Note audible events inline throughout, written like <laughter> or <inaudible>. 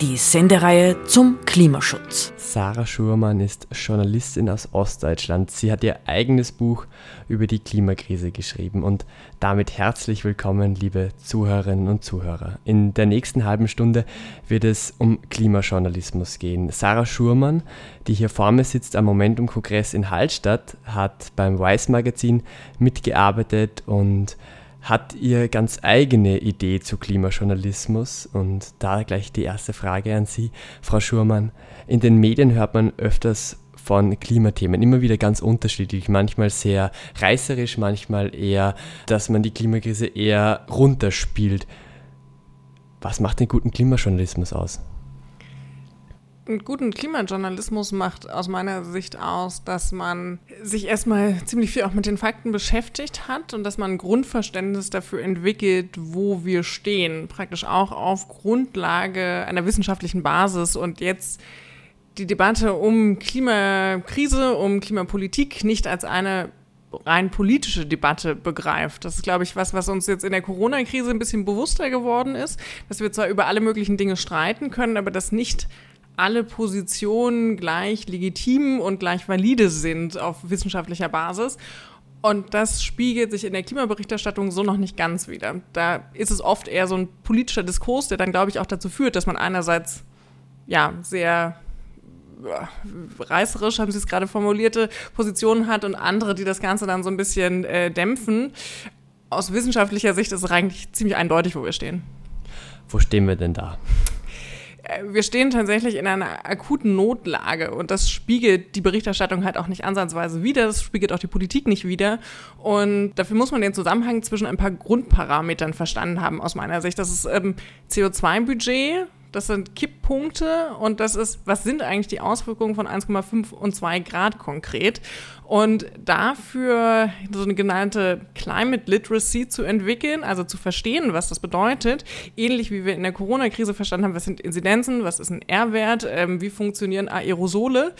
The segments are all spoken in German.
Die Sendereihe zum Klimaschutz. Sarah Schurmann ist Journalistin aus Ostdeutschland. Sie hat ihr eigenes Buch über die Klimakrise geschrieben und damit herzlich willkommen, liebe Zuhörerinnen und Zuhörer. In der nächsten halben Stunde wird es um Klimajournalismus gehen. Sarah Schurmann, die hier vor mir sitzt am Momentum-Kongress in Hallstatt, hat beim Weiß Magazin mitgearbeitet und hat ihr ganz eigene Idee zu Klimajournalismus. Und da gleich die erste Frage an Sie, Frau Schurmann. In den Medien hört man öfters von Klimathemen, immer wieder ganz unterschiedlich, manchmal sehr reißerisch, manchmal eher, dass man die Klimakrise eher runterspielt. Was macht den guten Klimajournalismus aus? Einen guten Klimajournalismus macht aus meiner Sicht aus, dass man sich erstmal ziemlich viel auch mit den Fakten beschäftigt hat und dass man ein Grundverständnis dafür entwickelt, wo wir stehen. Praktisch auch auf Grundlage einer wissenschaftlichen Basis und jetzt die Debatte um Klimakrise, um Klimapolitik nicht als eine rein politische Debatte begreift. Das ist, glaube ich, was, was uns jetzt in der Corona-Krise ein bisschen bewusster geworden ist, dass wir zwar über alle möglichen Dinge streiten können, aber das nicht alle Positionen gleich legitim und gleich valide sind auf wissenschaftlicher Basis. Und das spiegelt sich in der Klimaberichterstattung so noch nicht ganz wieder. Da ist es oft eher so ein politischer Diskurs, der dann, glaube ich, auch dazu führt, dass man einerseits ja sehr reißerisch, haben Sie es gerade formulierte, Positionen hat und andere, die das Ganze dann so ein bisschen äh, dämpfen. Aus wissenschaftlicher Sicht ist es eigentlich ziemlich eindeutig, wo wir stehen. Wo stehen wir denn da? Äh, wir stehen tatsächlich in einer akuten Notlage und das spiegelt die Berichterstattung halt auch nicht ansatzweise wider, das spiegelt auch die Politik nicht wider und dafür muss man den Zusammenhang zwischen ein paar Grundparametern verstanden haben aus meiner Sicht. Das ist ähm, CO2-Budget, das sind Kipppunkte und das ist, was sind eigentlich die Auswirkungen von 1,5 und 2 Grad konkret? Und dafür so eine genannte Climate Literacy zu entwickeln, also zu verstehen, was das bedeutet, ähnlich wie wir in der Corona-Krise verstanden haben, was sind Inzidenzen, was ist ein R-Wert, ähm, wie funktionieren Aerosole,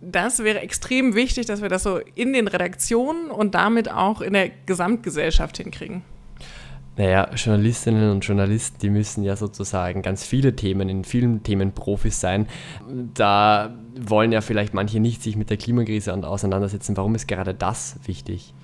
das wäre extrem wichtig, dass wir das so in den Redaktionen und damit auch in der Gesamtgesellschaft hinkriegen. Naja, Journalistinnen und Journalisten, die müssen ja sozusagen ganz viele Themen, in vielen Themen Profis sein. Da wollen ja vielleicht manche nicht sich mit der Klimakrise auseinandersetzen. Warum ist gerade das wichtig?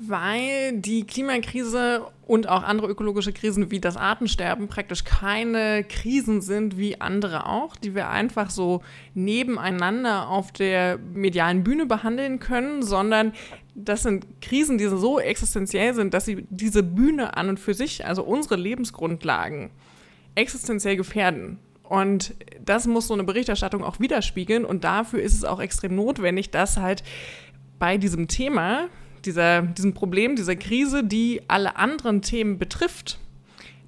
Weil die Klimakrise und auch andere ökologische Krisen wie das Artensterben praktisch keine Krisen sind wie andere auch, die wir einfach so nebeneinander auf der medialen Bühne behandeln können, sondern das sind Krisen, die so existenziell sind, dass sie diese Bühne an und für sich, also unsere Lebensgrundlagen, existenziell gefährden. Und das muss so eine Berichterstattung auch widerspiegeln. Und dafür ist es auch extrem notwendig, dass halt bei diesem Thema dieser, diesem Problem, dieser Krise, die alle anderen Themen betrifft,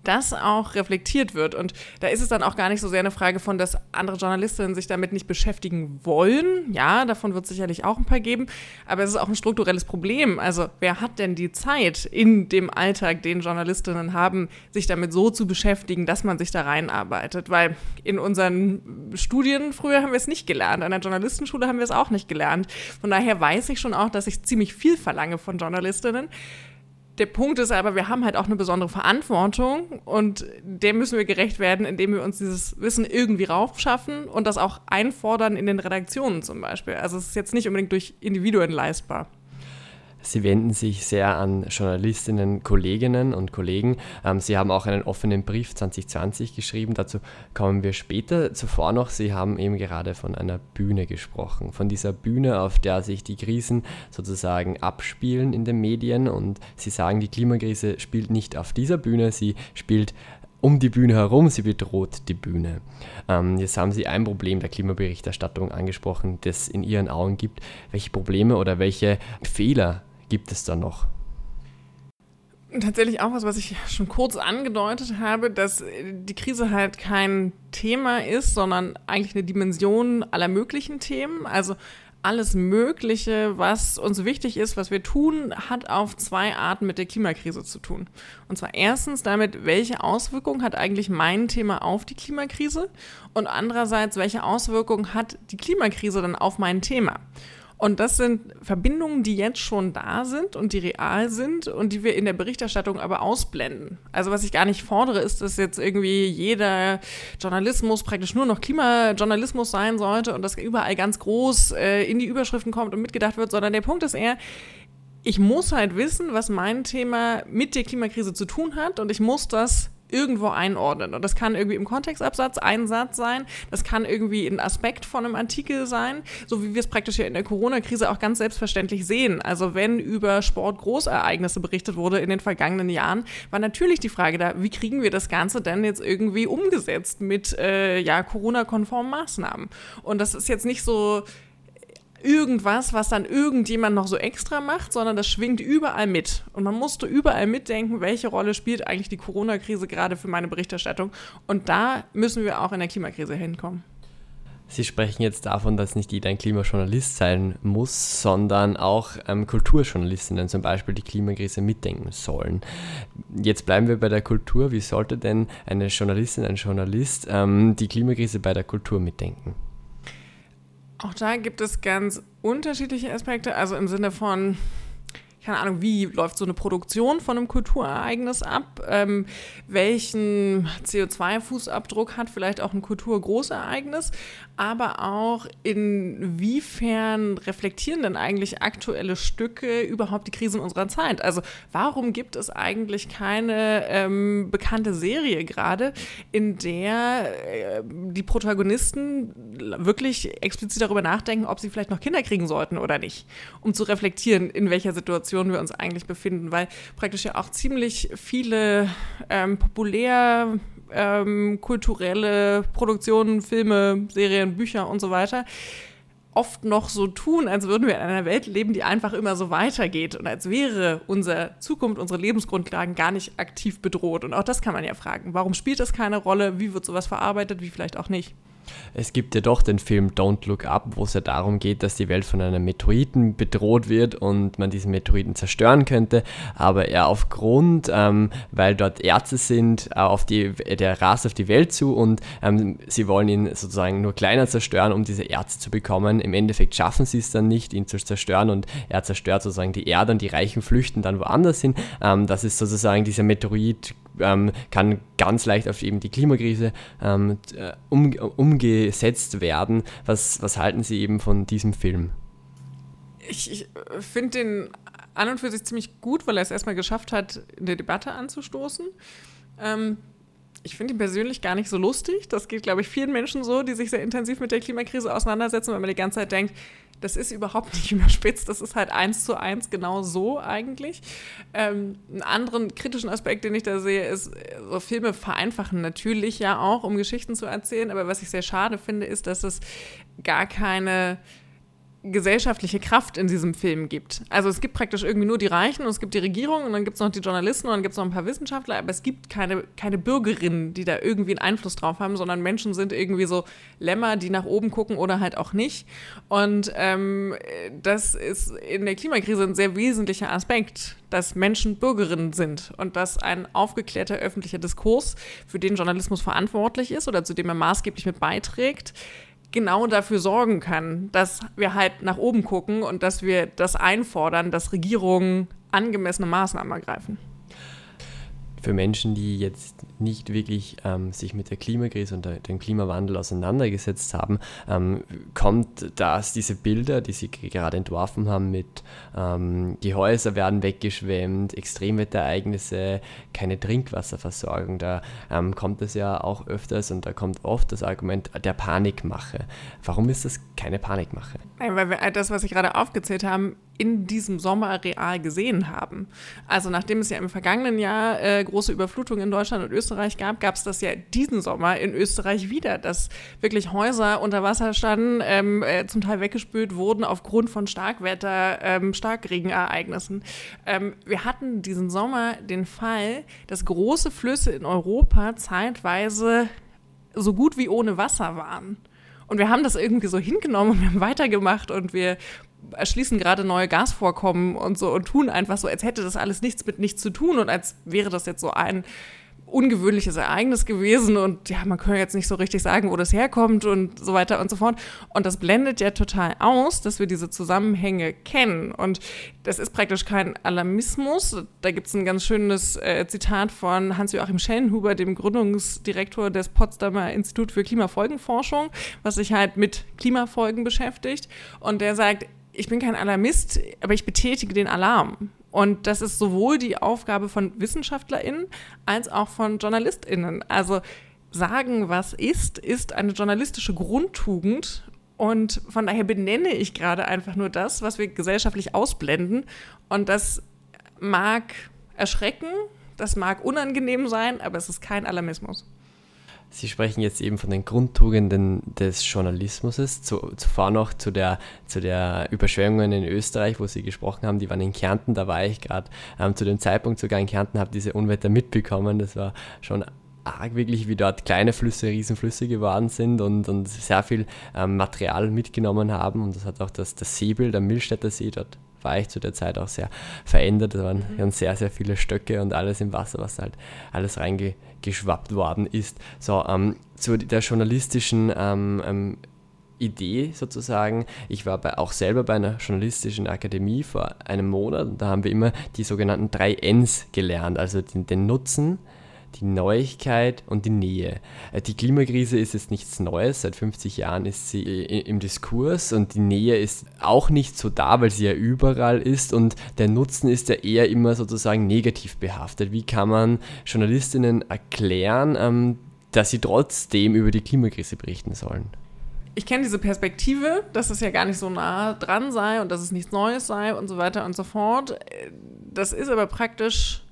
das auch reflektiert wird. Und da ist es dann auch gar nicht so sehr eine Frage von, dass andere Journalistinnen sich damit nicht beschäftigen wollen. Ja, davon wird es sicherlich auch ein paar geben. Aber es ist auch ein strukturelles Problem. Also wer hat denn die Zeit in dem Alltag, den Journalistinnen haben, sich damit so zu beschäftigen, dass man sich da reinarbeitet? Weil in unseren Studien früher haben wir es nicht gelernt. An der Journalistenschule haben wir es auch nicht gelernt. Von daher weiß ich schon auch, dass ich ziemlich viel verlange von Journalistinnen der Punkt ist aber, wir haben halt auch eine besondere Verantwortung und der müssen wir gerecht werden, indem wir uns dieses Wissen irgendwie raufschaffen und das auch einfordern in den Redaktionen zum Beispiel. Also es ist jetzt nicht unbedingt durch Individuen leistbar. Sie wenden sich sehr an Journalistinnen, Kolleginnen und Kollegen. Ähm, Sie haben auch einen offenen Brief 2020 geschrieben. Dazu kommen wir später. Zuvor noch, Sie haben eben gerade von einer Bühne gesprochen. Von dieser Bühne, auf der sich die Krisen sozusagen abspielen in den Medien. Und Sie sagen, die Klimakrise spielt nicht auf dieser Bühne, sie spielt um die Bühne herum, sie bedroht die Bühne. Ähm, jetzt haben Sie ein Problem der Klimaberichterstattung angesprochen, das in Ihren Augen gibt. Welche Probleme oder welche Fehler gibt es da noch? Tatsächlich auch was, was ich schon kurz angedeutet habe, dass die Krise halt kein Thema ist, sondern eigentlich eine Dimension aller möglichen Themen. Also alles Mögliche, was uns wichtig ist, was wir tun, hat auf zwei Arten mit der Klimakrise zu tun. Und zwar erstens damit, welche Auswirkungen hat eigentlich mein Thema auf die Klimakrise und andererseits, welche Auswirkungen hat die Klimakrise dann auf mein Thema. Und das sind Verbindungen, die jetzt schon da sind und die real sind und die wir in der Berichterstattung aber ausblenden. Also was ich gar nicht fordere, ist, dass jetzt irgendwie jeder Journalismus praktisch nur noch Klimajournalismus sein sollte und das überall ganz groß äh, in die Überschriften kommt und mitgedacht wird, sondern der Punkt ist eher, ich muss halt wissen, was mein Thema mit der Klimakrise zu tun hat und ich muss das irgendwo einordnen. Und das kann irgendwie im Kontextabsatz ein Satz sein, das kann irgendwie ein Aspekt von einem Artikel sein, so wie wir es praktisch ja in der Corona-Krise auch ganz selbstverständlich sehen. Also wenn über Sportgroßereignisse berichtet wurde in den vergangenen Jahren, war natürlich die Frage da, wie kriegen wir das Ganze denn jetzt irgendwie umgesetzt mit äh, ja, Corona-konformen Maßnahmen? Und das ist jetzt nicht so irgendwas, was dann irgendjemand noch so extra macht, sondern das schwingt überall mit. Und man musste überall mitdenken, welche Rolle spielt eigentlich die Corona-Krise gerade für meine Berichterstattung. Und da müssen wir auch in der Klimakrise hinkommen. Sie sprechen jetzt davon, dass nicht jeder ein Klimajournalist sein muss, sondern auch ähm, Kulturjournalistinnen zum Beispiel die Klimakrise mitdenken sollen. Jetzt bleiben wir bei der Kultur. Wie sollte denn eine Journalistin, ein Journalist ähm, die Klimakrise bei der Kultur mitdenken? Auch da gibt es ganz unterschiedliche Aspekte, also im Sinne von, keine Ahnung, wie läuft so eine Produktion von einem Kulturereignis ab? Ähm, welchen CO2-Fußabdruck hat vielleicht auch ein Kulturgroßereignis? Aber auch inwiefern reflektieren denn eigentlich aktuelle Stücke überhaupt die Krisen unserer Zeit? Also warum gibt es eigentlich keine ähm, bekannte Serie gerade, in der äh, die Protagonisten wirklich explizit darüber nachdenken, ob sie vielleicht noch Kinder kriegen sollten oder nicht, um zu reflektieren, in welcher Situation Situation wir uns eigentlich befinden, weil praktisch ja auch ziemlich viele ähm, populär ähm, kulturelle Produktionen, Filme, Serien, Bücher und so weiter oft noch so tun, als würden wir in einer Welt leben, die einfach immer so weitergeht und als wäre unsere Zukunft, unsere Lebensgrundlagen gar nicht aktiv bedroht. Und auch das kann man ja fragen. Warum spielt das keine Rolle? Wie wird sowas verarbeitet? Wie vielleicht auch nicht? Es gibt ja doch den Film Don't Look Up, wo es ja darum geht, dass die Welt von einem Meteoriten bedroht wird und man diesen Meteoriten zerstören könnte. Aber er aufgrund, ähm, weil dort Ärzte sind, äh, auf die, der rast auf die Welt zu und ähm, sie wollen ihn sozusagen nur kleiner zerstören, um diese Ärzte zu bekommen. Im Endeffekt schaffen sie es dann nicht, ihn zu zerstören und er zerstört sozusagen die Erde und die Reichen flüchten dann woanders hin. Ähm, das ist sozusagen dieser Meteorit ähm, kann ganz leicht auf eben die Klimakrise ähm, äh, um, umgesetzt werden. Was, was halten Sie eben von diesem Film? Ich, ich äh, finde den an und für sich ziemlich gut, weil er es erstmal geschafft hat, eine Debatte anzustoßen. Ähm, ich finde ihn persönlich gar nicht so lustig. Das geht, glaube ich, vielen Menschen so, die sich sehr intensiv mit der Klimakrise auseinandersetzen, weil man die ganze Zeit denkt, das ist überhaupt <laughs> nicht überspitzt, das ist halt eins zu eins genau so eigentlich. Ähm, einen anderen kritischen Aspekt, den ich da sehe, ist, so Filme vereinfachen natürlich ja auch, um Geschichten zu erzählen, aber was ich sehr schade finde, ist, dass es gar keine gesellschaftliche Kraft in diesem Film gibt. Also es gibt praktisch irgendwie nur die Reichen und es gibt die Regierung und dann gibt es noch die Journalisten und dann gibt es noch ein paar Wissenschaftler, aber es gibt keine, keine Bürgerinnen, die da irgendwie einen Einfluss drauf haben, sondern Menschen sind irgendwie so Lämmer, die nach oben gucken oder halt auch nicht. Und ähm, das ist in der Klimakrise ein sehr wesentlicher Aspekt, dass Menschen Bürgerinnen sind und dass ein aufgeklärter öffentlicher Diskurs, für den Journalismus verantwortlich ist oder zu dem er maßgeblich mit beiträgt, genau dafür sorgen kann, dass wir halt nach oben gucken und dass wir das einfordern, dass Regierungen angemessene Maßnahmen ergreifen für Menschen, die jetzt nicht wirklich ähm, sich mit der Klimakrise und dem Klimawandel auseinandergesetzt haben, ähm, kommt das, diese Bilder, die Sie gerade entworfen haben, mit ähm, die Häuser werden weggeschwemmt, Extremwetterereignisse, keine Trinkwasserversorgung, da ähm, kommt es ja auch öfters und da kommt oft das Argument der Panikmache. Warum ist das keine Panikmache? Nein, weil wir das, was Sie gerade aufgezählt haben, in diesem Sommer real gesehen haben. Also nachdem es ja im vergangenen Jahr äh, große Überflutungen in Deutschland und Österreich gab, gab es das ja diesen Sommer in Österreich wieder, dass wirklich Häuser unter Wasser standen, ähm, äh, zum Teil weggespült wurden aufgrund von Starkwetter, ähm, Starkregenereignissen. Ähm, wir hatten diesen Sommer den Fall, dass große Flüsse in Europa zeitweise so gut wie ohne Wasser waren. Und wir haben das irgendwie so hingenommen und wir haben weitergemacht und wir erschließen gerade neue Gasvorkommen und so und tun einfach so, als hätte das alles nichts mit nichts zu tun und als wäre das jetzt so ein ungewöhnliches Ereignis gewesen und ja, man kann jetzt nicht so richtig sagen, wo das herkommt und so weiter und so fort. Und das blendet ja total aus, dass wir diese Zusammenhänge kennen. Und das ist praktisch kein Alarmismus. Da gibt es ein ganz schönes äh, Zitat von Hans-Joachim Schellenhuber, dem Gründungsdirektor des Potsdamer Institut für Klimafolgenforschung, was sich halt mit Klimafolgen beschäftigt. Und der sagt, ich bin kein Alarmist, aber ich betätige den Alarm. Und das ist sowohl die Aufgabe von WissenschaftlerInnen als auch von JournalistInnen. Also sagen, was ist, ist eine journalistische Grundtugend. Und von daher benenne ich gerade einfach nur das, was wir gesellschaftlich ausblenden. Und das mag erschrecken, das mag unangenehm sein, aber es ist kein Alarmismus. Sie sprechen jetzt eben von den Grundtugenden des Journalismus. Zu, zuvor noch zu der, zu der Überschwemmungen in Österreich, wo Sie gesprochen haben, die waren in Kärnten, da war ich gerade ähm, zu dem Zeitpunkt sogar in Kärnten, habe diese Unwetter mitbekommen. Das war schon arg wirklich, wie dort kleine Flüsse Riesenflüsse geworden sind und, und sehr viel ähm, Material mitgenommen haben. Und das hat auch das, das Seebild am Millstätter See dort war ich zu der Zeit auch sehr verändert. Da waren mhm. sehr, sehr viele Stöcke und alles im Wasser, was halt alles reingeschwappt worden ist. So, ähm, zu der journalistischen ähm, ähm, Idee sozusagen. Ich war bei, auch selber bei einer journalistischen Akademie vor einem Monat und da haben wir immer die sogenannten drei Ns gelernt, also den, den Nutzen, die Neuigkeit und die Nähe. Äh, die Klimakrise ist jetzt nichts Neues, seit 50 Jahren ist sie im Diskurs und die Nähe ist auch nicht so da, weil sie ja überall ist und der Nutzen ist ja eher immer sozusagen negativ behaftet. Wie kann man Journalistinnen erklären, ähm, dass sie trotzdem über die Klimakrise berichten sollen? ich kenne diese Perspektive, dass es ja gar nicht so nah dran sei und dass es nichts Neues sei und so weiter und so fort. Äh, das ist aber praktisch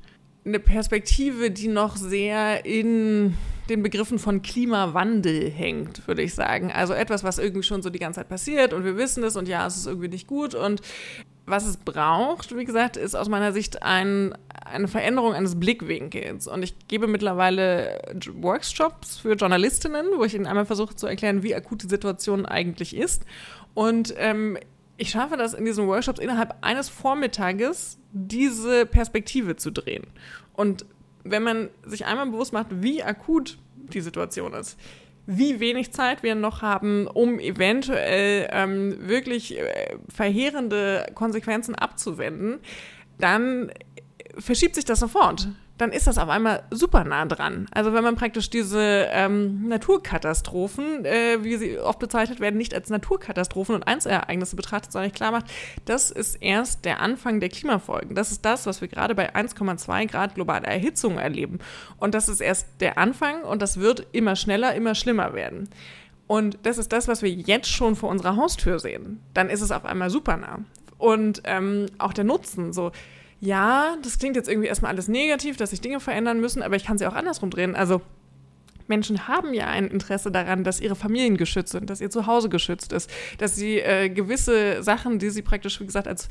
eine Perspektive, die noch sehr in den Begriffen von Klimawandel hängt, würde ich sagen. Also etwas, was irgendwie schon so die ganze Zeit passiert und wir wissen es und ja, es ist irgendwie nicht gut. Und was es braucht, wie gesagt, ist aus meiner Sicht ein, eine Veränderung eines Blickwinkels. Und ich gebe mittlerweile Workshops für Journalistinnen, wo ich ihnen einmal versuche zu erklären, wie akut die Situation eigentlich ist. Und ähm, ich schaffe das in diesen Workshops innerhalb eines Vormittages, diese Perspektive zu drehen. Und wenn man sich einmal bewusst macht, wie akut die Situation ist, wie wenig Zeit wir noch haben, um eventuell ähm, wirklich äh, verheerende Konsequenzen abzuwenden, dann verschiebt sich das sofort dann ist das auf einmal super nah dran. Also wenn man praktisch diese ähm, Naturkatastrophen, äh, wie sie oft bezeichnet werden, nicht als Naturkatastrophen und Einzelereignisse betrachtet, sondern klar macht, das ist erst der Anfang der Klimafolgen. Das ist das, was wir gerade bei 1,2 Grad globaler Erhitzung erleben. Und das ist erst der Anfang und das wird immer schneller, immer schlimmer werden. Und das ist das, was wir jetzt schon vor unserer Haustür sehen. Dann ist es auf einmal super nah. Und ähm, auch der Nutzen, so ja, das klingt jetzt irgendwie erstmal alles negativ, dass sich Dinge verändern müssen, aber ich kann sie auch andersrum drehen. Also Menschen haben ja ein Interesse daran, dass ihre Familien geschützt sind, dass ihr Zuhause geschützt ist, dass sie äh, gewisse Sachen, die sie praktisch, wie gesagt, als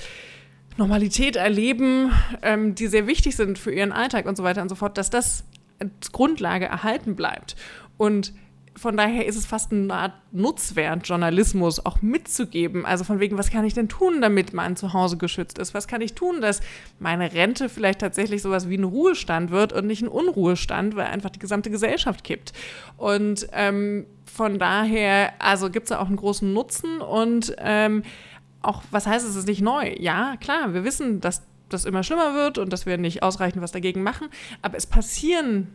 Normalität erleben, ähm, die sehr wichtig sind für ihren Alltag und so weiter und so fort, dass das als Grundlage erhalten bleibt. Und von daher ist es fast eine Art Nutzwert, Journalismus auch mitzugeben. Also von wegen, was kann ich denn tun, damit mein Zuhause geschützt ist? Was kann ich tun, dass meine Rente vielleicht tatsächlich sowas wie ein Ruhestand wird und nicht ein Unruhestand, weil einfach die gesamte Gesellschaft kippt. Und ähm, von daher, also gibt es da auch einen großen Nutzen und ähm, auch, was heißt es, ist nicht neu? Ja, klar, wir wissen, dass das immer schlimmer wird und dass wir nicht ausreichend was dagegen machen, aber es passieren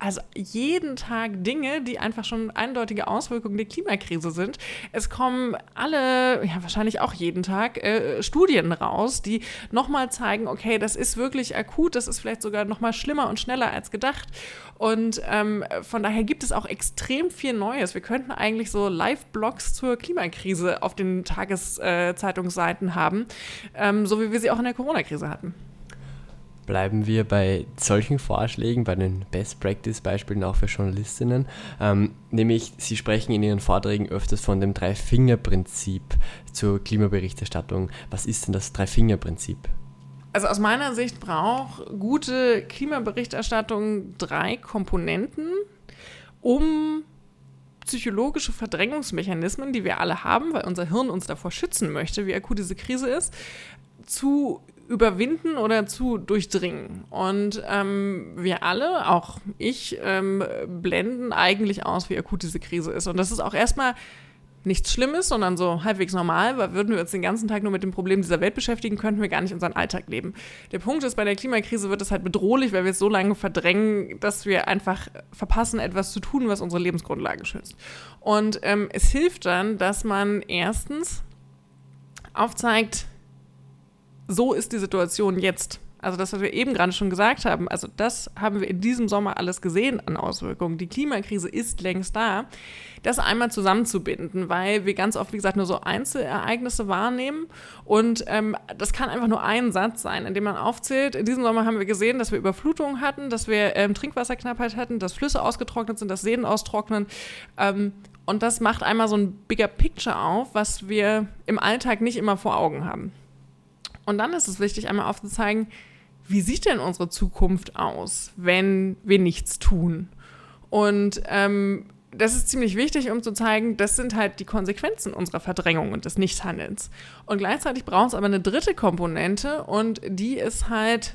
also jeden Tag Dinge, die einfach schon eindeutige Auswirkungen der Klimakrise sind. Es kommen alle, ja wahrscheinlich auch jeden Tag, äh, Studien raus, die nochmal zeigen, okay, das ist wirklich akut, das ist vielleicht sogar nochmal schlimmer und schneller als gedacht. Und ähm, von daher gibt es auch extrem viel Neues. Wir könnten eigentlich so Live-Blogs zur Klimakrise auf den Tageszeitungsseiten äh, haben, ähm, so wie wir sie auch in der Corona-Krise hatten bleiben wir bei solchen Vorschlägen, bei den Best-Practice-Beispielen auch für Journalistinnen. Ähm, nämlich, Sie sprechen in Ihren Vorträgen öfters von dem Drei-Finger-Prinzip zur Klimaberichterstattung. Was ist denn das Drei-Finger-Prinzip? Also aus meiner Sicht braucht gute Klimaberichterstattung drei Komponenten, um psychologische Verdrängungsmechanismen, die wir alle haben, weil unser Hirn uns davor schützen möchte, wie akut diese Krise ist, zu überwinden oder zu durchdringen. Und ähm, wir alle, auch ich, ähm, blenden eigentlich aus, wie akut diese Krise ist. Und das ist auch erstmal nichts Schlimmes, sondern so halbwegs normal, weil würden wir uns den ganzen Tag nur mit den Problemen dieser Welt beschäftigen, könnten wir gar nicht unseren Alltag leben. Der Punkt ist, bei der Klimakrise wird es halt bedrohlich, weil wir es so lange verdrängen, dass wir einfach verpassen, etwas zu tun, was unsere Lebensgrundlage schützt. Und ähm, es hilft dann, dass man erstens aufzeigt, so ist die Situation jetzt. Also das, was wir eben gerade schon gesagt haben, also das haben wir in diesem Sommer alles gesehen an Auswirkungen. Die Klimakrise ist längst da. Das einmal zusammenzubinden, weil wir ganz oft, wie gesagt, nur so Einzelereignisse wahrnehmen. Und ähm, das kann einfach nur ein Satz sein, in dem man aufzählt. In diesem Sommer haben wir gesehen, dass wir Überflutungen hatten, dass wir ähm, Trinkwasserknappheit hatten, dass Flüsse ausgetrocknet sind, dass Seen austrocknen. Ähm, und das macht einmal so ein bigger Picture auf, was wir im Alltag nicht immer vor Augen haben. Und dann ist es wichtig, einmal aufzuzeigen, wie sieht denn unsere Zukunft aus, wenn wir nichts tun? Und ähm, das ist ziemlich wichtig, um zu zeigen, das sind halt die Konsequenzen unserer Verdrängung und des Nichthandelns. Und gleichzeitig braucht es aber eine dritte Komponente und die ist halt,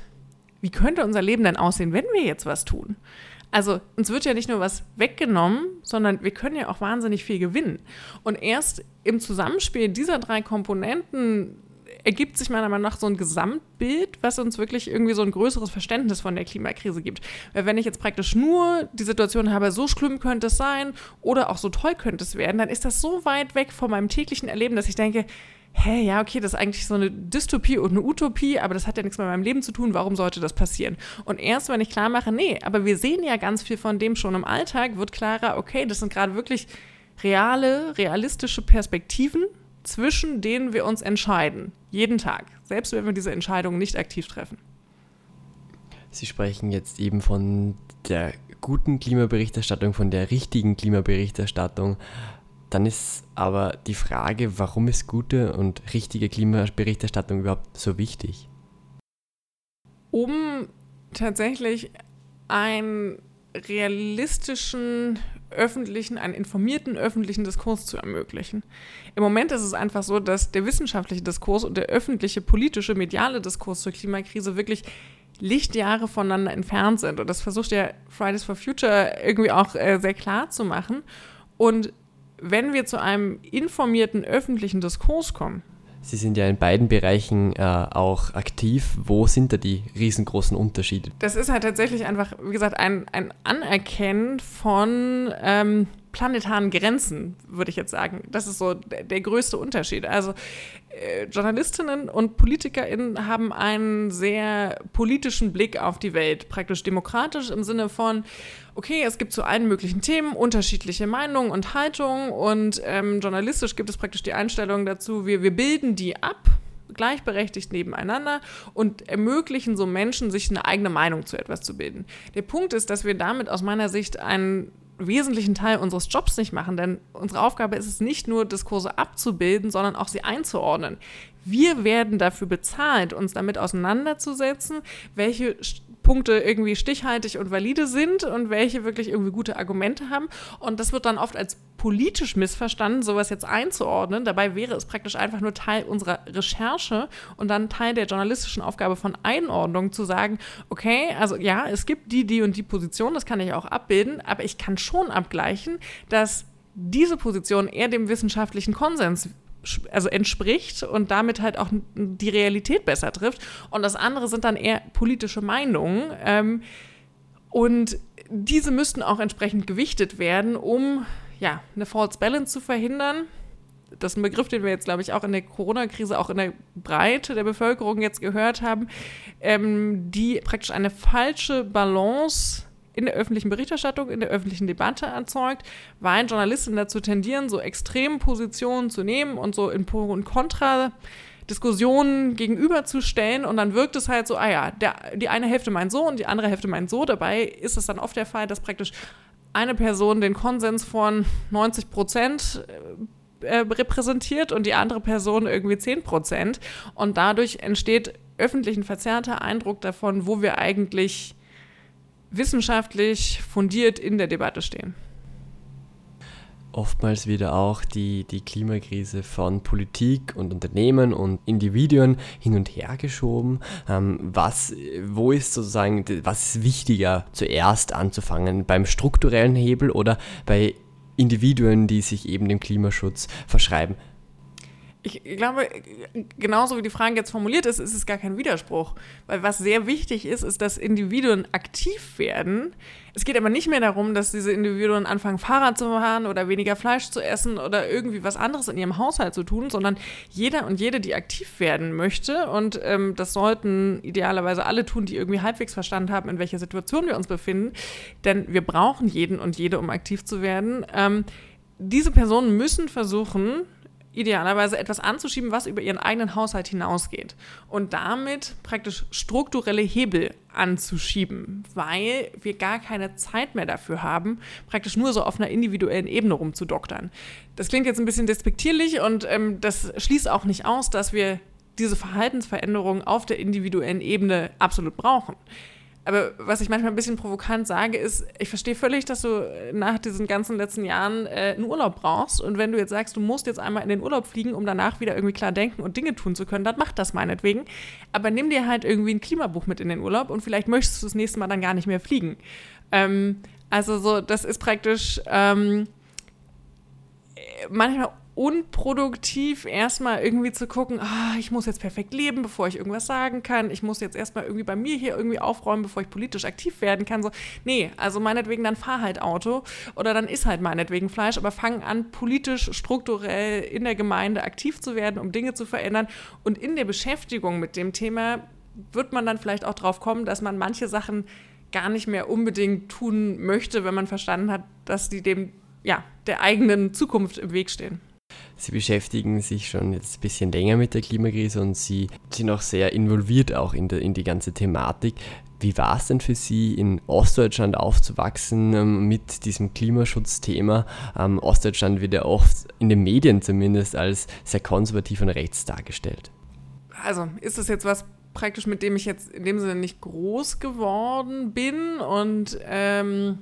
wie könnte unser Leben denn aussehen, wenn wir jetzt was tun? Also uns wird ja nicht nur was weggenommen, sondern wir können ja auch wahnsinnig viel gewinnen. Und erst im Zusammenspiel dieser drei Komponenten ergibt sich meiner Meinung nach so ein Gesamtbild, was uns wirklich irgendwie so ein größeres Verständnis von der Klimakrise gibt. Weil wenn ich jetzt praktisch nur die Situation habe, so schlimm könnte es sein oder auch so toll könnte es werden, dann ist das so weit weg von meinem täglichen Erleben, dass ich denke, hä, ja, okay, das ist eigentlich so eine Dystopie und eine Utopie, aber das hat ja nichts mit meinem Leben zu tun, warum sollte das passieren? Und erst, wenn ich klar mache, nee, aber wir sehen ja ganz viel von dem schon im Alltag, wird klarer, okay, das sind gerade wirklich reale, realistische Perspektiven, zwischen denen wir uns entscheiden. Jeden Tag. Selbst wenn wir diese Entscheidungen nicht aktiv treffen. Sie sprechen jetzt eben von der guten Klimaberichterstattung, von der richtigen Klimaberichterstattung. Dann ist aber die Frage, warum ist gute und richtige Klimaberichterstattung überhaupt so wichtig? Um tatsächlich einen realistischen öffentlichen, einen informierten öffentlichen Diskurs zu ermöglichen. Im Moment ist es einfach so, dass der wissenschaftliche Diskurs und der öffentliche, politische, mediale Diskurs zur Klimakrise wirklich Lichtjahre voneinander entfernt sind. Und das versucht ja Fridays for Future irgendwie auch äh, sehr klar zu machen. Und wenn wir zu einem informierten öffentlichen Diskurs kommen, Sie sind ja in beiden Bereichen äh, auch aktiv. Wo sind da die riesengroßen Unterschiede? Das ist halt tatsächlich einfach, wie gesagt, ein, ein Anerkennen von ähm, planetaren Grenzen, würde ich jetzt sagen. Das ist so der, der größte Unterschied. Also äh, Journalistinnen und PolitikerInnen haben einen sehr politischen Blick auf die Welt, praktisch demokratisch im Sinne von, okay, es gibt zu allen möglichen Themen unterschiedliche Meinungen und Haltungen und ähm, journalistisch gibt es praktisch die Einstellung dazu, wir, wir bilden die ab gleichberechtigt nebeneinander und ermöglichen so Menschen, sich eine eigene Meinung zu etwas zu bilden. Der Punkt ist, dass wir damit aus meiner Sicht einen wesentlichen Teil unseres Jobs nicht machen, denn unsere Aufgabe ist es nicht nur, Diskurse abzubilden, sondern auch sie einzuordnen. Wir werden dafür bezahlt, uns damit auseinanderzusetzen, welche Punkte irgendwie stichhaltig und valide sind und welche wirklich irgendwie gute Argumente haben. Und das wird dann oft als politisch missverstanden, sowas jetzt einzuordnen. Dabei wäre es praktisch einfach nur Teil unserer Recherche und dann Teil der journalistischen Aufgabe von Einordnung zu sagen, okay, also ja, es gibt die, die und die Position, das kann ich auch abbilden, aber ich kann schon abgleichen, dass diese Position eher dem wissenschaftlichen Konsens also entspricht und damit halt auch die Realität besser trifft. Und das andere sind dann eher politische Meinungen. Ähm, und diese müssten auch entsprechend gewichtet werden, um ja, eine False Balance zu verhindern. Das ist ein Begriff, den wir jetzt, glaube ich, auch in der Corona-Krise, auch in der Breite der Bevölkerung jetzt gehört haben, ähm, die praktisch eine falsche Balance in der öffentlichen Berichterstattung, in der öffentlichen Debatte erzeugt, weil Journalisten dazu tendieren, so extreme Positionen zu nehmen und so in Pro und Contra Diskussionen gegenüberzustellen und dann wirkt es halt so, ah ja, der, die eine Hälfte meint so und die andere Hälfte meint so. Dabei ist es dann oft der Fall, dass praktisch eine Person den Konsens von 90 Prozent äh, repräsentiert und die andere Person irgendwie 10 Prozent. Und dadurch entsteht öffentlich ein verzerrter Eindruck davon, wo wir eigentlich wissenschaftlich fundiert in der Debatte stehen. Oftmals wird auch die, die Klimakrise von Politik und Unternehmen und Individuen hin und her geschoben. Ähm, was, wo ist sozusagen, was ist wichtiger zuerst anzufangen? Beim strukturellen Hebel oder bei Individuen, die sich eben dem Klimaschutz verschreiben? Ich glaube, genauso wie die Frage jetzt formuliert ist, ist es gar kein Widerspruch. Weil was sehr wichtig ist, ist, dass Individuen aktiv werden. Es geht aber nicht mehr darum, dass diese Individuen anfangen, Fahrrad zu fahren oder weniger Fleisch zu essen oder irgendwie was anderes in ihrem Haushalt zu tun, sondern jeder und jede, die aktiv werden möchte, und ähm, das sollten idealerweise alle tun, die irgendwie halbwegs verstanden haben, in welcher Situation wir uns befinden, denn wir brauchen jeden und jede, um aktiv zu werden. Ähm, diese Personen müssen versuchen, idealerweise etwas anzuschieben, was über ihren eigenen Haushalt hinausgeht. Und damit praktisch strukturelle Hebel anzuschieben, weil wir gar keine Zeit mehr dafür haben, praktisch nur so auf einer individuellen Ebene rumzudoktern. Das klingt jetzt ein bisschen despektierlich und ähm, das schließt auch nicht aus, dass wir diese Verhaltensveränderungen auf der individuellen Ebene absolut brauchen. Aber was ich manchmal ein bisschen provokant sage, ist, ich verstehe völlig, dass du nach diesen ganzen letzten Jahren äh, einen Urlaub brauchst. Und wenn du jetzt sagst, du musst jetzt einmal in den Urlaub fliegen, um danach wieder irgendwie klar denken und Dinge tun zu können, dann mach das meinetwegen. Aber nimm dir halt irgendwie ein Klimabuch mit in den Urlaub und vielleicht möchtest du das nächste Mal dann gar nicht mehr fliegen. Ähm, also so, das ist praktisch ähm, manchmal unproduktiv, erstmal irgendwie zu gucken, ah, ich muss jetzt perfekt leben, bevor ich irgendwas sagen kann. Ich muss jetzt erstmal irgendwie bei mir hier irgendwie aufräumen, bevor ich politisch aktiv werden kann. So, nee, also meinetwegen dann fahr halt Auto oder dann ist halt meinetwegen Fleisch, aber fang an, politisch, strukturell in der Gemeinde aktiv zu werden, um Dinge zu verändern. Und in der Beschäftigung mit dem Thema wird man dann vielleicht auch drauf kommen, dass man manche Sachen gar nicht mehr unbedingt tun möchte, wenn man verstanden hat, dass die dem ja, der eigenen Zukunft im Weg stehen. Sie beschäftigen sich schon jetzt ein bisschen länger mit der Klimakrise und Sie sind auch sehr involviert auch in, der, in die ganze Thematik. Wie war es denn für Sie, in Ostdeutschland aufzuwachsen ähm, mit diesem Klimaschutzthema? Ähm, Ostdeutschland wird ja oft in den Medien zumindest als sehr konservativ und rechts dargestellt. Also ist das jetzt was praktisch, mit dem ich jetzt in dem Sinne nicht groß geworden bin und ähm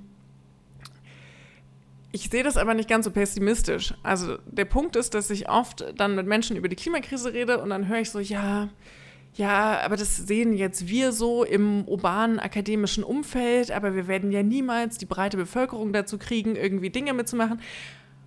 ich sehe das aber nicht ganz so pessimistisch. Also der Punkt ist, dass ich oft dann mit Menschen über die Klimakrise rede und dann höre ich so, ja, ja, aber das sehen jetzt wir so im urbanen akademischen Umfeld, aber wir werden ja niemals die breite Bevölkerung dazu kriegen, irgendwie Dinge mitzumachen.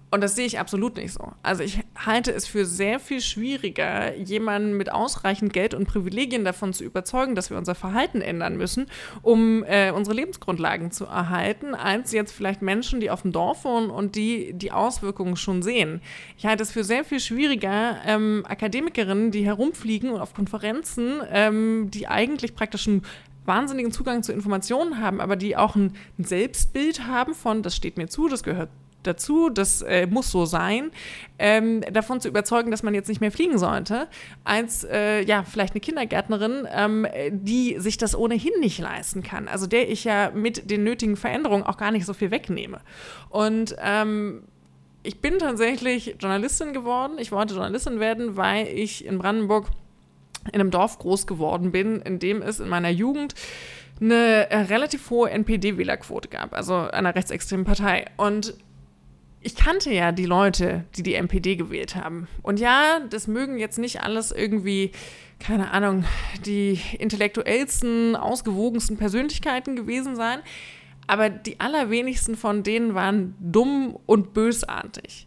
Und das sehe ich absolut nicht so. Also ich halte es für sehr viel schwieriger, jemanden mit ausreichend Geld und Privilegien davon zu überzeugen, dass wir unser Verhalten ändern müssen, um äh, unsere Lebensgrundlagen zu erhalten, als jetzt vielleicht Menschen, die auf dem Dorf wohnen und die die Auswirkungen schon sehen. Ich halte es für sehr viel schwieriger, ähm, Akademikerinnen, die herumfliegen und auf Konferenzen, ähm, die eigentlich praktisch einen wahnsinnigen Zugang zu Informationen haben, aber die auch ein, ein Selbstbild haben von, das steht mir zu, das gehört dazu, das äh, muss so sein, ähm, davon zu überzeugen, dass man jetzt nicht mehr fliegen sollte, als äh, ja, vielleicht eine Kindergärtnerin, ähm, die sich das ohnehin nicht leisten kann. Also der ich ja mit den nötigen Veränderungen auch gar nicht so viel wegnehme. Und ähm, ich bin tatsächlich Journalistin geworden. Ich wollte Journalistin werden, weil ich in Brandenburg in einem Dorf groß geworden bin, in dem es in meiner Jugend eine äh, relativ hohe NPD-Wählerquote gab, also einer rechtsextremen Partei. Und ich kannte ja die Leute, die die MPD gewählt haben. Und ja, das mögen jetzt nicht alles irgendwie, keine Ahnung, die intellektuellsten, ausgewogensten Persönlichkeiten gewesen sein. Aber die allerwenigsten von denen waren dumm und bösartig.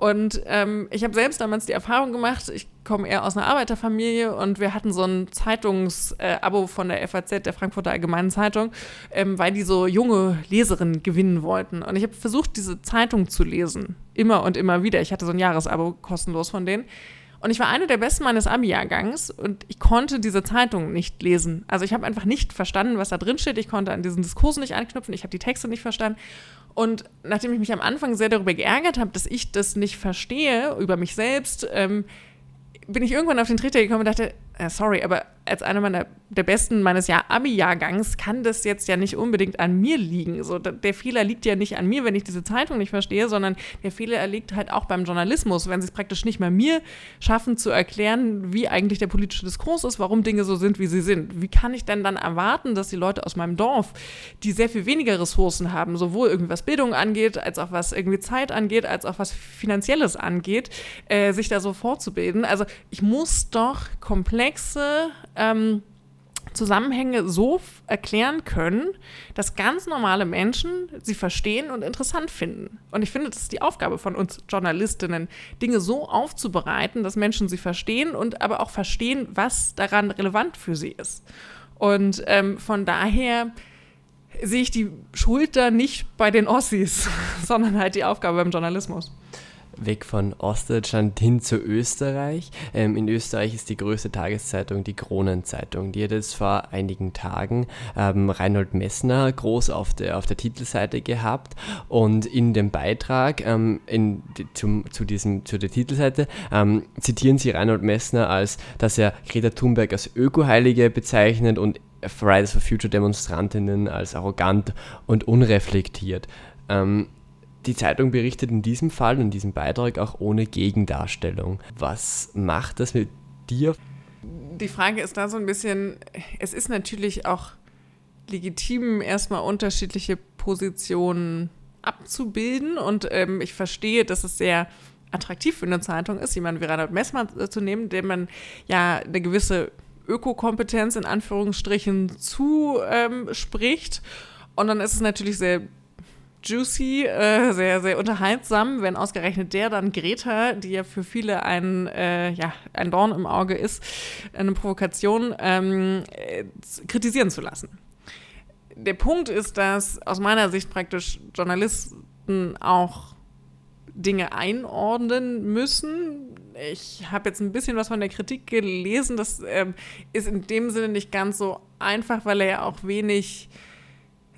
Und ähm, ich habe selbst damals die Erfahrung gemacht, ich komme eher aus einer Arbeiterfamilie und wir hatten so ein Zeitungsabo äh, von der FAZ, der Frankfurter Allgemeinen Zeitung, ähm, weil die so junge Leserinnen gewinnen wollten. Und ich habe versucht, diese Zeitung zu lesen. Immer und immer wieder. Ich hatte so ein Jahresabo kostenlos von denen. Und ich war eine der Besten meines Abi-Jahrgangs und ich konnte diese Zeitung nicht lesen. Also ich habe einfach nicht verstanden, was da drin steht. Ich konnte an diesen Diskurs nicht anknüpfen. Ich habe die Texte nicht verstanden. Und nachdem ich mich am Anfang sehr darüber geärgert habe, dass ich das nicht verstehe über mich selbst, ähm, bin ich irgendwann auf den Trichter gekommen und dachte, sorry, aber als einer meiner der besten meines Jahr Abi-Jahrgangs kann das jetzt ja nicht unbedingt an mir liegen. So, der Fehler liegt ja nicht an mir, wenn ich diese Zeitung nicht verstehe, sondern der Fehler liegt halt auch beim Journalismus, wenn sie es praktisch nicht mehr mir schaffen zu erklären, wie eigentlich der politische Diskurs ist, warum Dinge so sind, wie sie sind. Wie kann ich denn dann erwarten, dass die Leute aus meinem Dorf, die sehr viel weniger Ressourcen haben, sowohl irgendwie was Bildung angeht, als auch was irgendwie Zeit angeht, als auch was Finanzielles angeht, äh, sich da so fortzubilden? Also ich muss doch komplexe ähm, Zusammenhänge so erklären können, dass ganz normale Menschen sie verstehen und interessant finden. Und ich finde, das ist die Aufgabe von uns Journalistinnen, Dinge so aufzubereiten, dass Menschen sie verstehen und aber auch verstehen, was daran relevant für sie ist. Und ähm, von daher sehe ich die Schuld da nicht bei den Ossis, <laughs> sondern halt die Aufgabe beim Journalismus weg von Ostdeutschland hin zu Österreich. Ähm, in Österreich ist die größte Tageszeitung die Kronenzeitung. Die hat jetzt vor einigen Tagen ähm, Reinhold Messner groß auf der, auf der Titelseite gehabt und in dem Beitrag ähm, in, zum, zu, diesem, zu der Titelseite ähm, zitieren sie Reinhold Messner als, dass er Greta Thunberg als Ökoheilige bezeichnet und Fridays for Future Demonstrantinnen als arrogant und unreflektiert. Ähm, die Zeitung berichtet in diesem Fall, in diesem Beitrag auch ohne Gegendarstellung. Was macht das mit dir? Die Frage ist da so ein bisschen, es ist natürlich auch legitim, erstmal unterschiedliche Positionen abzubilden und ähm, ich verstehe, dass es sehr attraktiv für eine Zeitung ist, jemanden wie Reinhard Messmann äh, zu nehmen, dem man ja eine gewisse Ökokompetenz in Anführungsstrichen zuspricht. Ähm, und dann ist es natürlich sehr juicy, äh, sehr, sehr unterhaltsam, wenn ausgerechnet der dann Greta, die ja für viele ein, äh, ja, ein Dorn im Auge ist, eine Provokation, ähm, äh, kritisieren zu lassen. Der Punkt ist, dass aus meiner Sicht praktisch Journalisten auch Dinge einordnen müssen. Ich habe jetzt ein bisschen was von der Kritik gelesen. Das ähm, ist in dem Sinne nicht ganz so einfach, weil er ja auch wenig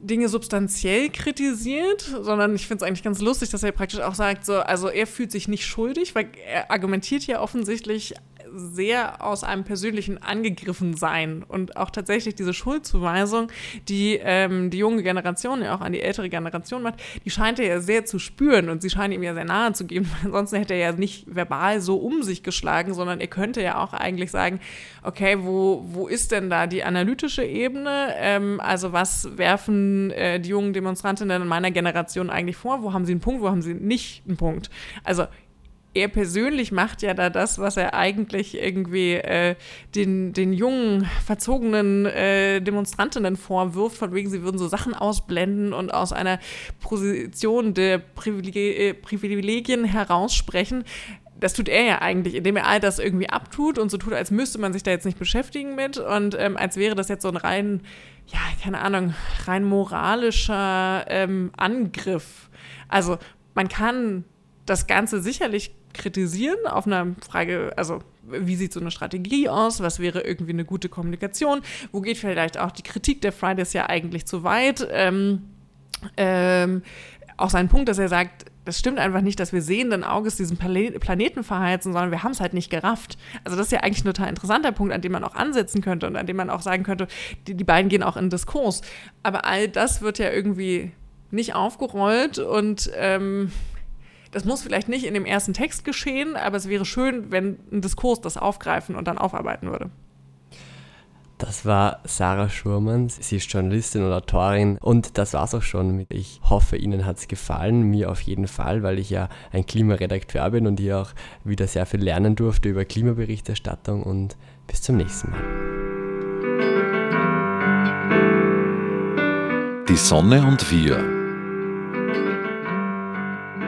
Dinge substanziell kritisiert, sondern ich finde es eigentlich ganz lustig, dass er praktisch auch sagt, so, also er fühlt sich nicht schuldig, weil er argumentiert ja offensichtlich sehr aus einem persönlichen angegriffen sein und auch tatsächlich diese Schuldzuweisung, die ähm, die junge Generation ja auch an die ältere Generation macht, die scheint er ja sehr zu spüren und sie scheint ihm ja sehr nahe zu gehen. <laughs> Ansonsten hätte er ja nicht verbal so um sich geschlagen, sondern er könnte ja auch eigentlich sagen, okay, wo, wo ist denn da die analytische Ebene? Ähm, also was werfen äh, die jungen Demonstrantinnen in meiner Generation eigentlich vor? Wo haben sie einen Punkt, wo haben sie nicht einen Punkt? Also er persönlich macht ja da das, was er eigentlich irgendwie äh, den, den jungen, verzogenen äh, Demonstrantinnen vorwirft, von wegen, sie würden so Sachen ausblenden und aus einer Position der Privileg äh, Privilegien heraussprechen. Das tut er ja eigentlich, indem er all das irgendwie abtut und so tut, als müsste man sich da jetzt nicht beschäftigen mit und ähm, als wäre das jetzt so ein rein, ja, keine Ahnung, rein moralischer ähm, Angriff. Also man kann das Ganze sicherlich kritisieren auf einer Frage, also wie sieht so eine Strategie aus, was wäre irgendwie eine gute Kommunikation, wo geht vielleicht auch die Kritik der Fridays ja eigentlich zu weit. Ähm, ähm, auch sein Punkt, dass er sagt, das stimmt einfach nicht, dass wir sehenden Auges diesen Planeten verheizen, sondern wir haben es halt nicht gerafft. Also das ist ja eigentlich ein total interessanter Punkt, an dem man auch ansetzen könnte und an dem man auch sagen könnte, die, die beiden gehen auch in Diskurs. Aber all das wird ja irgendwie nicht aufgerollt und ähm, das muss vielleicht nicht in dem ersten Text geschehen, aber es wäre schön, wenn ein Diskurs das aufgreifen und dann aufarbeiten würde. Das war Sarah Schurmann. Sie ist Journalistin und Autorin. Und das war's auch schon. Ich hoffe, Ihnen hat es gefallen. Mir auf jeden Fall, weil ich ja ein Klimaredakteur bin und hier auch wieder sehr viel lernen durfte über Klimaberichterstattung. Und bis zum nächsten Mal. Die Sonne und wir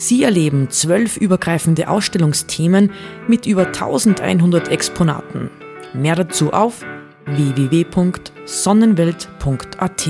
Sie erleben zwölf übergreifende Ausstellungsthemen mit über 1100 Exponaten. Mehr dazu auf www.sonnenwelt.at.